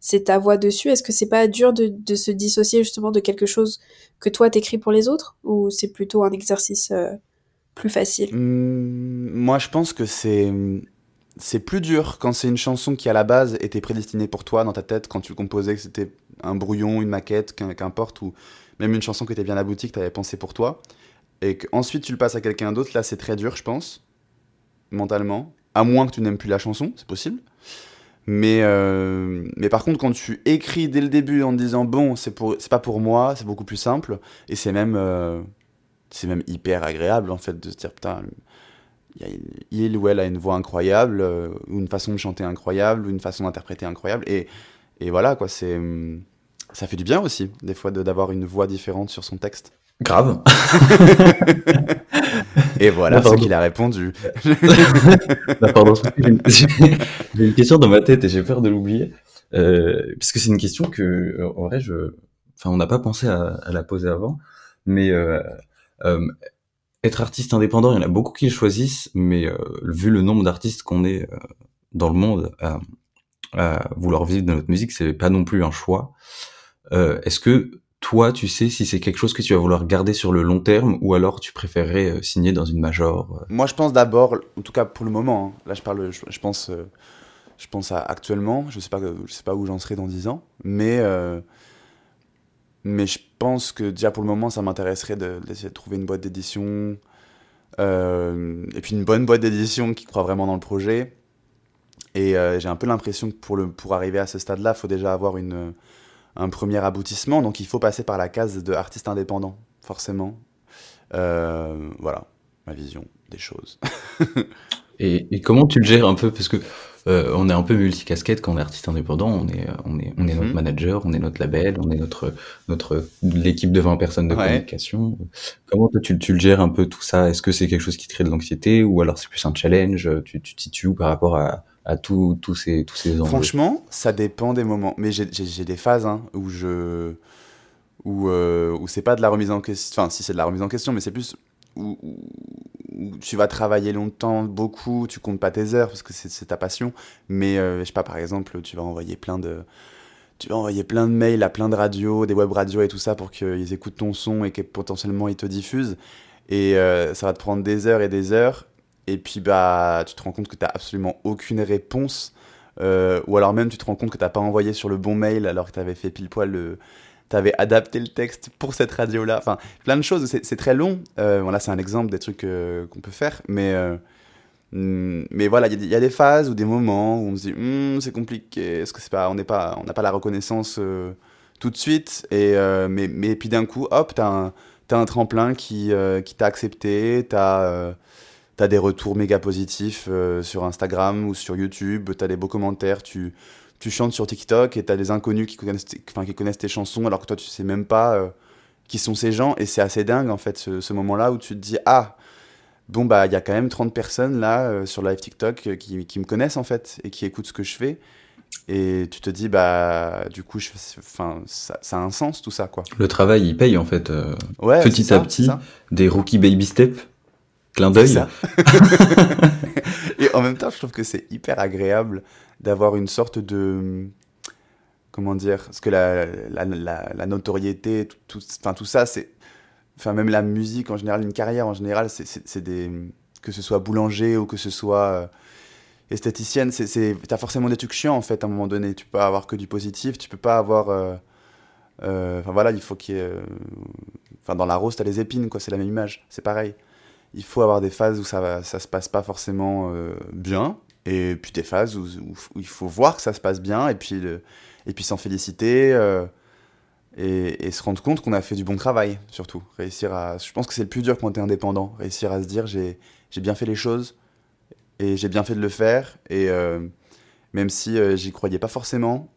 c'est ta voix dessus. Est-ce que c'est pas dur de, de se dissocier justement de quelque chose que toi t'écris pour les autres ou c'est plutôt un exercice euh, plus facile? Mmh, Moi je pense que c'est c'est plus dur quand c'est une chanson qui à la base était prédestinée pour toi dans ta tête quand tu le composais que c'était un brouillon, une maquette, qu'importe ou même une chanson qui était bien aboutie que tu avais pensé pour toi et qu'ensuite tu le passes à quelqu'un d'autre là c'est très dur je pense mentalement à moins que tu n'aimes plus la chanson c'est possible. Mais euh, mais par contre quand tu écris dès le début en disant bon c'est pas pour moi c'est beaucoup plus simple et c'est même euh, c'est même hyper agréable en fait de se dire putain il ou elle a une voix incroyable, euh, ou une façon de chanter incroyable, ou une façon d'interpréter incroyable. Et, et voilà, quoi, c'est, hum, ça fait du bien aussi, des fois, d'avoir une voix différente sur son texte. Grave. et voilà ce qu'il a répondu. j'ai une question dans ma tête et j'ai peur de l'oublier. Euh, parce que c'est une question que, euh, en vrai, je, enfin, on n'a pas pensé à, à, la poser avant, mais euh, euh, être artiste indépendant, il y en a beaucoup qui le choisissent, mais euh, vu le nombre d'artistes qu'on est euh, dans le monde à, vouloir vivre de notre musique, c'est pas non plus un choix. Euh, est-ce que toi, tu sais si c'est quelque chose que tu vas vouloir garder sur le long terme ou alors tu préférerais signer dans une major Moi, je pense d'abord, en tout cas pour le moment, hein, là je parle, je, pense, je pense à actuellement, je sais pas, je sais pas où j'en serai dans 10 ans, mais mais je pense que déjà pour le moment, ça m'intéresserait d'essayer de, trouver une boîte d'édition. Euh, et puis une bonne boîte d'édition qui croit vraiment dans le projet. Et euh, j'ai un peu l'impression que pour, pour arriver à ce stade-là, il faut déjà avoir une, un premier aboutissement. Donc il faut passer par la case de artiste indépendant, forcément. Euh, voilà, ma vision des choses. et, et, comment tu le gères un peu? Parce que euh, on est un peu multicasquette quand on est artiste indépendant. On est, on est, on est notre mhm. manager, on est notre label, on est notre, notre l'équipe de 20 personnes de communication. Comment toi, tu, tu le gères un peu tout ça? Est-ce que c'est quelque chose qui te crée de l'anxiété ou alors c'est plus un challenge? Tu, tu te situes par rapport à, à tous ces, tous ces enjeux? Franchement, ça dépend des moments. Mais j'ai des phases hein, où je où, euh, où c'est pas de la remise en question. Enfin, si c'est de la remise en question, mais c'est plus où, tu vas travailler longtemps, beaucoup, tu comptes pas tes heures parce que c'est ta passion, mais euh, je sais pas, par exemple, tu vas envoyer plein de tu vas envoyer plein de mails à plein de radios, des web radios et tout ça pour qu'ils écoutent ton son et que potentiellement ils te diffusent. Et euh, ça va te prendre des heures et des heures. Et puis bah, tu te rends compte que tu n'as absolument aucune réponse. Euh, ou alors même tu te rends compte que tu n'as pas envoyé sur le bon mail alors que tu avais fait pile poil le, t'avais adapté le texte pour cette radio-là. Enfin, plein de choses. C'est très long. Euh, voilà, c'est un exemple des trucs euh, qu'on peut faire. Mais, euh, mm, mais voilà, il y, a des phases ou des moments où on se dit, hmm, c'est compliqué. Est-ce que c'est pas, on n'est pas, on n'a pas la reconnaissance tout de suite? Et mais, mais puis d'un coup, hop, t'as un, un tremplin qui, qui t'a accepté. T'as as des retours méga positifs sur Instagram ou sur YouTube. T'as des beaux commentaires. Tu tu chantes sur TikTok et tu as des inconnus qui connaissent, tes, qui connaissent tes chansons alors que toi tu sais même pas euh, qui sont ces gens. Et c'est assez dingue en fait ce, moment-là où tu te dis ah bon bah il y a quand même 30 personnes là euh, sur live TikTok euh, qui, qui, me connaissent en fait et qui écoutent ce que je fais. Et tu te dis bah du coup je enfin ça, ça, a un sens tout ça quoi. Le travail il paye en fait ouais, petit à petit des rookie baby steps clin d'œil. et en même temps je trouve que c'est hyper agréable d'avoir une sorte de comment dire parce que la, la, notoriété tout, enfin, tout ça c'est enfin même la musique en général une carrière en général c'est des que ce soit boulanger ou que ce soit euh, esthéticienne c'est t'as forcément des trucs chiants en fait à un moment donné. Tu peux avoir que du positif tu peux pas avoir euh, euh, enfin voilà il faut qu'il enfin dans la rose t'as les épines quoi c'est la même image c'est pareil. Il faut avoir des phases où ça ça se passe pas forcément bien et puis des phases où, il faut voir que ça se passe bien et puis, et puis s'en féliciter. Euh, et, se rendre compte qu'on a fait du bon travail, surtout. Réussir à. Je pense que c'est le plus dur quand tu es indépendant. Réussir à se dire j'ai bien fait les choses et j'ai bien fait de le faire. Et euh, même si euh, j'y croyais pas forcément,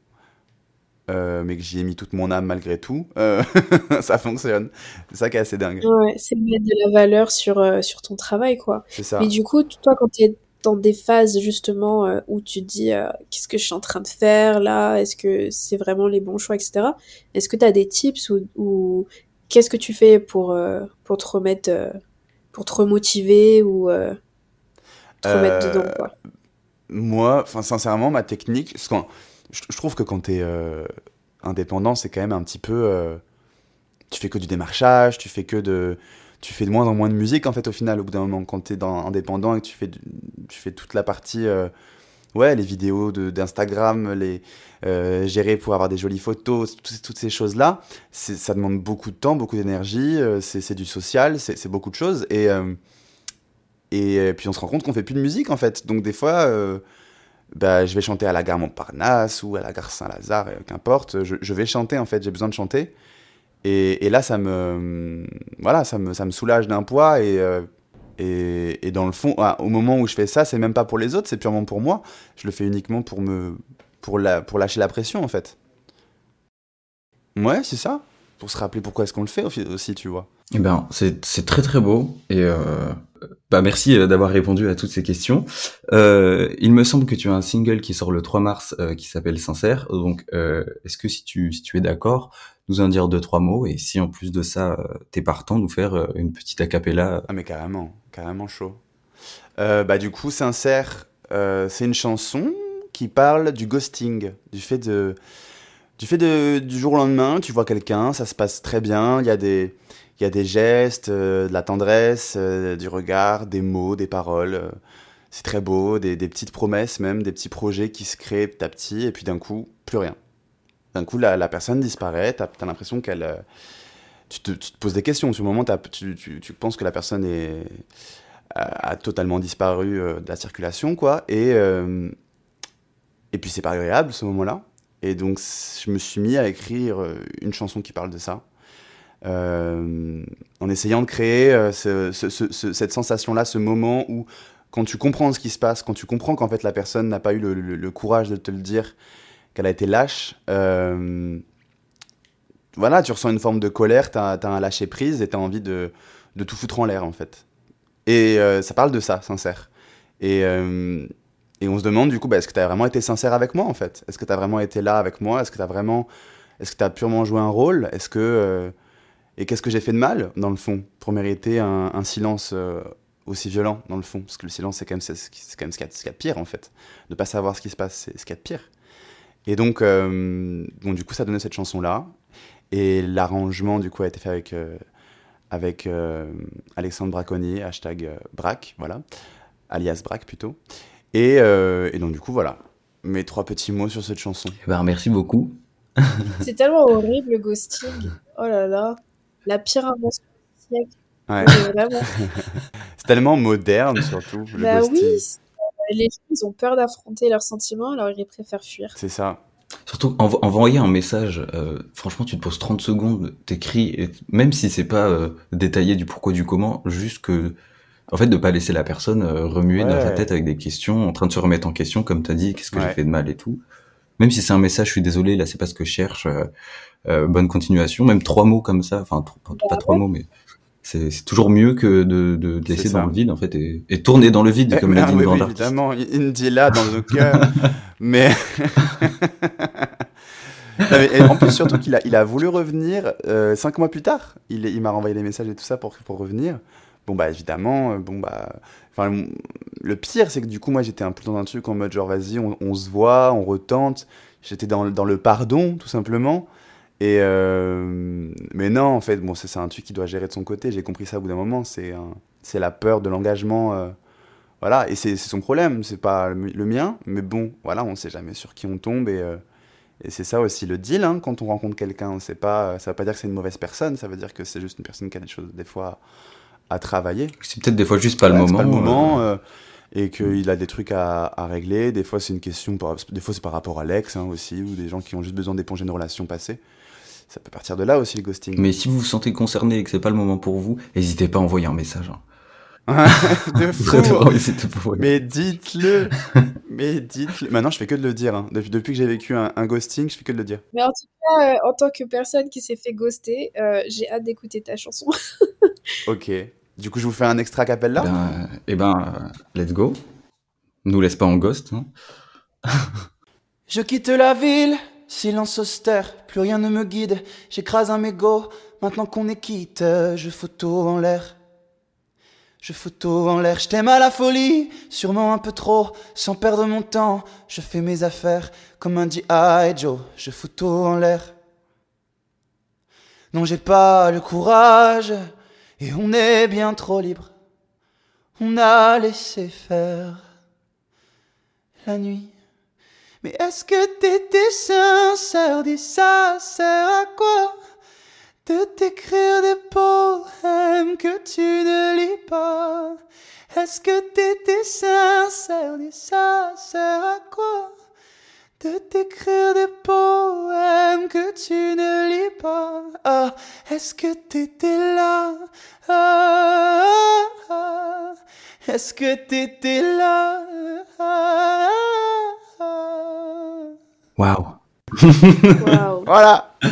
mais que j'y ai mis toute mon âme malgré tout, ça fonctionne. C'est ça qui est assez dingue. Ouais, c'est mettre de la valeur sur, sur ton travail, quoi. C'est ça. Mais du coup, toi, quand tu es dans des phases justement euh, où tu te dis euh, qu'est-ce que je suis en train de faire là? Est-ce que c'est vraiment les bons choix, etc. Est-ce que tu as des tips ou, qu'est-ce que tu fais pour, euh, pour te remettre, pour te remotiver ou te remettre dedans quoi? Moi, sincèrement, ma technique, je, je trouve que quand tu es indépendant, c'est quand même un petit peu... tu fais que du démarchage, tu fais que de tu fais de moins en moins de musique en fait au final au bout d'un moment quand tu es indépendant et que tu fais, tu fais toute la partie euh, ouais les vidéos d'Instagram les euh, gérer pour avoir des jolies photos toutes, ces choses là ça demande beaucoup de temps beaucoup d'énergie euh, c'est du social c'est beaucoup de choses et et puis on se rend compte qu'on fait plus de musique en fait donc des fois bah, je vais chanter à la gare Montparnasse ou à la gare Saint-Lazare, qu'importe, je, vais chanter en fait, j'ai besoin de chanter. Et, là, ça me, voilà, ça me, ça me soulage d'un poids. Et, euh, et, dans le fond, ah, au moment où je fais ça, c'est même pas pour les autres, c'est purement pour moi. Je le fais uniquement pour, me, pour, la, pour lâcher la pression, en fait. Ouais, c'est ça. Pour se rappeler pourquoi est-ce qu'on le fait aussi, tu vois. Eh ben, c'est très très beau. Et euh, bah, merci euh, d'avoir répondu à toutes ces questions. Il me semble que tu as un single qui sort le 3 mars qui s'appelle Sincère. Donc, est-ce que si tu, si tu es d'accord, nous en dire deux trois mots. Et si en plus de ça euh, t'es partant nous faire euh, une petite acapella. Ah mais carrément carrément chaud. Euh, bah du coup sincère c'est une chanson qui parle du ghosting du fait de du fait de du jour au lendemain tu vois quelqu'un ça se passe très bien il y a des il y a des gestes de la tendresse du regard des mots des paroles c'est très beau des, des petites promesses même des petits projets qui se créent petit à petit et puis d'un coup plus rien d'un coup, la, personne disparaît, tu as, l'impression qu'elle... Euh, tu te, poses des questions. Sur le moment, tu, penses que la personne est, a, totalement disparu euh, de la circulation, quoi. Et, euh, et puis, c'est pas agréable, ce moment-là. Et donc, je me suis mis à écrire une chanson qui parle de ça. en essayant de créer cette sensation-là, ce moment où, quand tu comprends ce qui se passe, quand tu comprends qu'en fait la personne n'a pas eu le, courage de te le dire, qu'elle a été lâche. Euh, voilà, tu ressens une forme de colère, tu as, un lâcher prise et tu as envie de, de, tout foutre en l'air en fait. Et euh, ça parle de ça, sincère. Et, euh, et on se demande du coup, bah, est-ce que tu as vraiment été sincère avec moi en fait? Est-ce que tu as vraiment été là avec moi? Est-ce que tu as vraiment. Est-ce que tu as purement joué un rôle? Est-ce que. et qu'est-ce que j'ai fait de mal, dans le fond, pour mériter un, silence aussi violent, dans le fond? Parce que le silence, c'est quand même, ce qu'il y, a de pire en fait. Ne pas savoir ce qui se passe, c'est ce qu'il y a de pire. Et donc, euh, bon, du coup, ça donnait cette chanson-là. Et l'arrangement, du coup, a été fait avec, euh, avec euh, Alexandre Braconnier, hashtag Brac, voilà, alias Brac plutôt. Et, et, donc, du coup, voilà, mes trois petits mots sur cette chanson. Eh ben, merci beaucoup. C'est tellement horrible le ghosting. Oh là là, la pire invention du siècle. Ouais. C'est tellement moderne, surtout. Le bah oui, les gens, ils ont peur d'affronter leurs sentiments, alors ils préfèrent fuir. C'est ça. Surtout, envoyer un message, euh, franchement, tu te poses 30 secondes, t'écris, et même si c'est pas euh, détaillé du pourquoi, du comment, juste que, en fait, de pas laisser la personne euh, remuer dans sa tête avec des questions, en train de se remettre en question, comme t'as dit, qu'est-ce que j'ai fait de mal et tout. Même si c'est un message, je suis désolé, là, c'est pas ce que je cherche, bonne continuation, même trois mots comme ça, enfin, pas, pas bah trois mots, mais c'est toujours mieux que de, de, laisser dans le vide en fait et, et tourner dans le vide comme l'a dit oui, oui, évidemment Indy là dans le cœur mais et en plus surtout qu'il a il a voulu revenir euh, cinq mois plus tard. Il, il m'a renvoyé des messages et tout ça pour pour revenir. Bon bah évidemment euh, bon bah enfin le pire c'est que du coup moi j'étais un peu dans un truc en mode genre vas-y on, on se voit on retente. J'étais dans dans le pardon tout simplement et euh, mais non, en fait, bon, c'est un truc qui doit gérer de son côté. J'ai compris ça au bout d'un moment. C'est c'est la peur de l'engagement. Euh, voilà, et c'est son problème, c'est pas le, mien. Mais bon, voilà, on sait jamais sur qui on tombe. Et, euh, et c'est ça aussi le deal hein, quand on rencontre quelqu'un. C'est pas, ça veut pas dire que c'est une mauvaise personne. Ça veut dire que c'est juste une personne qui a des choses des fois à travailler. C'est peut-être des fois juste pas le moment. Pas le moment. et qu'il a des trucs à, à régler. Des fois, c'est une question, des fois, c'est par rapport à l'ex hein, aussi, ou des gens qui ont juste besoin d'éponger une relation passée. Ça peut partir de là aussi le ghosting. Mais si vous vous sentez concerné et que c'est pas le moment pour vous, n'hésitez pas à envoyer un message. hein. de fou. Vraiment, n'hésitez pas à envoyer. Mais dites-le Mais dites-le Maintenant, je fais que de le dire. hein. Depuis, depuis que j'ai vécu un, un ghosting, je fais que de le dire. Mais en tout cas, euh, en tant que personne qui s'est fait ghoster, euh, j'ai hâte d'écouter ta chanson. Ok. Du coup, je vous fais un extra capella Ben, euh, eh ben, let's go. Nous laisse pas en ghost. hein. Je quitte la ville, silence austère, plus rien ne me guide. J'écrase un mégot, maintenant qu'on est quitte, je photo en l'air. Je photo en l'air, je t'aime à la folie, sûrement un peu trop, sans perdre mon temps. Je fais mes affaires comme un G.I. Joe, je photo en l'air. Non, j'ai pas le courage, et on est bien trop libre. On a laissé faire la nuit. Mais est-ce que t'étais sincère? Dis ça sert à quoi De t'écrire des poèmes que tu ne lis pas? Est-ce que t'étais sincère? Dis ça sert à quoi De t'écrire des poèmes que tu ne lis pas? Ah, est-ce que t'étais là? Ah, ah, ah. Est-ce que t'étais là? Ah, ah, ah. Waouh. Waouh. Voilà.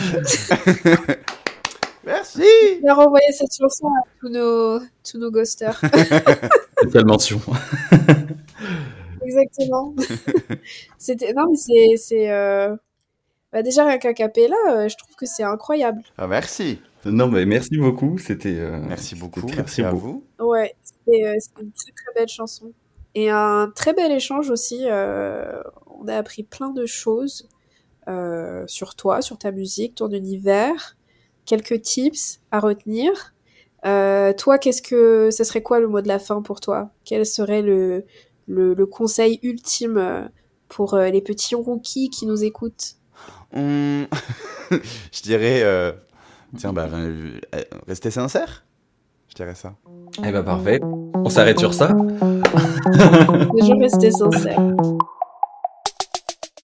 Merci. On va renvoyer cette chanson à tous nos, tous nos ghosters. Spéciale mention. Exactement. C'était non mais c'est c'est euh, bah, déjà rien qu'un capella, euh, je trouve que c'est incroyable. Ah, merci. Non, mais merci beaucoup. C'était. euh, Merci beaucoup. c'était Merci très à beau. vous. Ouais, c'était euh, c'était une très très belle chanson et un très bel échange aussi. euh, on a appris plein de choses euh, sur toi, sur ta musique, ton univers, quelques tips à retenir. Euh, toi, qu'est-ce que ça serait quoi le mot de la fin pour toi? Quel serait le, le, conseil ultime pour les petits rookies qui nous écoutent? Je dirais. Tiens, bah, restez sincère? Dirais ça. Eh ben parfait. On s'arrête sur ça. Déjà rester sincère.